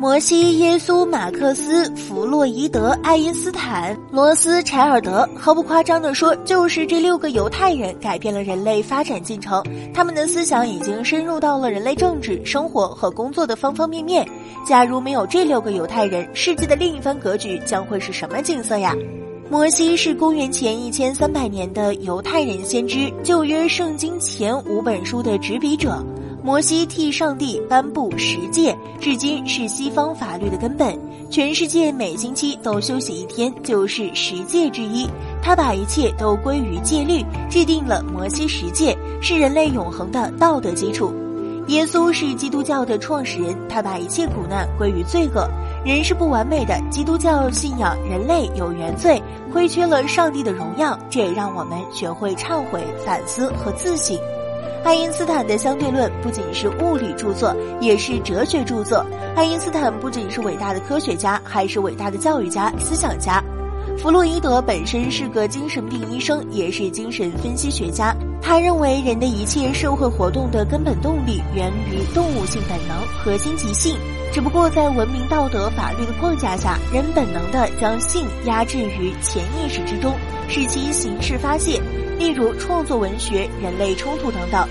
摩西、耶稣、马克思、弗洛伊德、爱因斯坦、罗斯柴尔德，毫不夸张地说，就是这六个犹太人改变了人类发展进程。他们的思想已经深入到了人类政治、生活和工作的方方面面。假如没有这六个犹太人，世界的另一番格局将会是什么景色呀？摩西是公元前一千三百年的犹太人先知，旧约圣经前五本书的执笔者。摩西替上帝颁布十诫，至今是西方法律的根本。全世界每星期都休息一天，就是十诫之一。他把一切都归于戒律，制定了摩西十诫，是人类永恒的道德基础。耶稣是基督教的创始人，他把一切苦难归于罪恶。人是不完美的，基督教信仰人类有原罪，亏缺了上帝的荣耀，这也让我们学会忏悔、反思和自省。爱因斯坦的相对论不仅是物理著作，也是哲学著作。爱因斯坦不仅是伟大的科学家，还是伟大的教育家、思想家。弗洛伊德本身是个精神病医生，也是精神分析学家。他认为，人的一切社会活动的根本动力源于动物性本能，和心即性。只不过在文明、道德、法律的框架下，人本能的将性压制于潜意识之中，使其形式发泄。例如创作文学、人类冲突等等。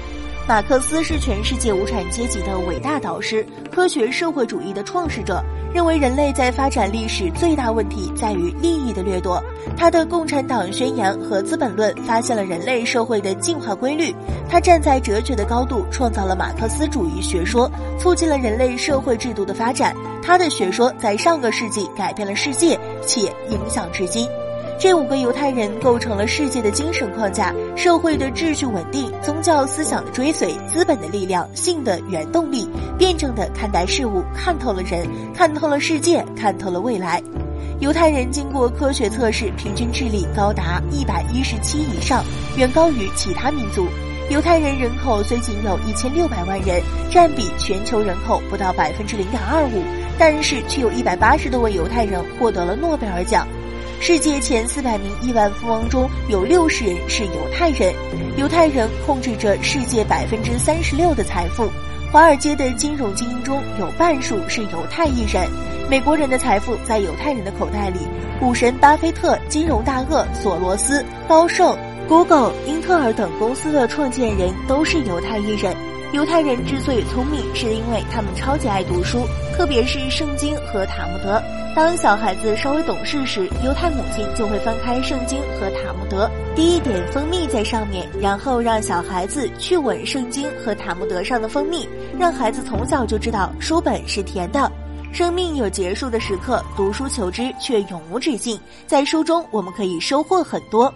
马克思是全世界无产阶级的伟大导师，科学社会主义的创始者，认为人类在发展历史最大问题在于利益的掠夺。他的《共产党宣言》和《资本论》发现了人类社会的进化规律。他站在哲学的高度，创造了马克思主义学说，促进了人类社会制度的发展。他的学说在上个世纪改变了世界，且影响至今。这五个犹太人构成了世界的精神框架，社会的秩序稳定，宗教思想的追随，资本的力量，性的原动力，辩证的看待事物，看透了人，看透了世界，看透了未来。犹太人经过科学测试，平均智力高达一百一十七以上，远高于其他民族。犹太人人口虽仅有一千六百万人，占比全球人口不到百分之零点二五，但是却有一百八十多位犹太人获得了诺贝尔奖。世界前四百名亿万富翁中有六十人是犹太人，犹太人控制着世界百分之三十六的财富。华尔街的金融精英中有半数是犹太裔人。美国人的财富在犹太人的口袋里。股神巴菲特、金融大鳄索罗斯、高盛、Google、英特尔等公司的创建人都是犹太裔人。犹太人之所以聪明，是因为他们超级爱读书，特别是圣经和塔木德。当小孩子稍微懂事时，犹太母亲就会翻开圣经和塔木德，滴一点蜂蜜在上面，然后让小孩子去吻圣经和塔木德上的蜂蜜，让孩子从小就知道书本是甜的。生命有结束的时刻，读书求知却永无止境。在书中，我们可以收获很多。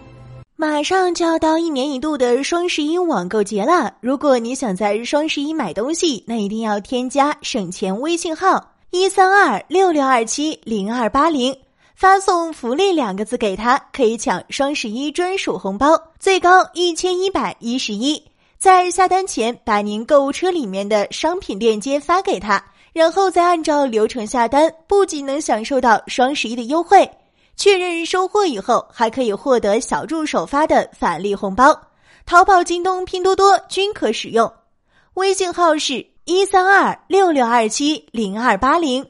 马上就要到一年一度的双十一网购节了，如果你想在双十一买东西，那一定要添加省钱微信号。一三二六六二七零二八零，发送“福利”两个字给他，可以抢双十一专属红包，最高一千一百一十一。在下单前，把您购物车里面的商品链接发给他，然后再按照流程下单，不仅能享受到双十一的优惠，确认收货以后，还可以获得小助手发的返利红包。淘宝、京东、拼多多均可使用，微信号是。一三二六六二七零二八零。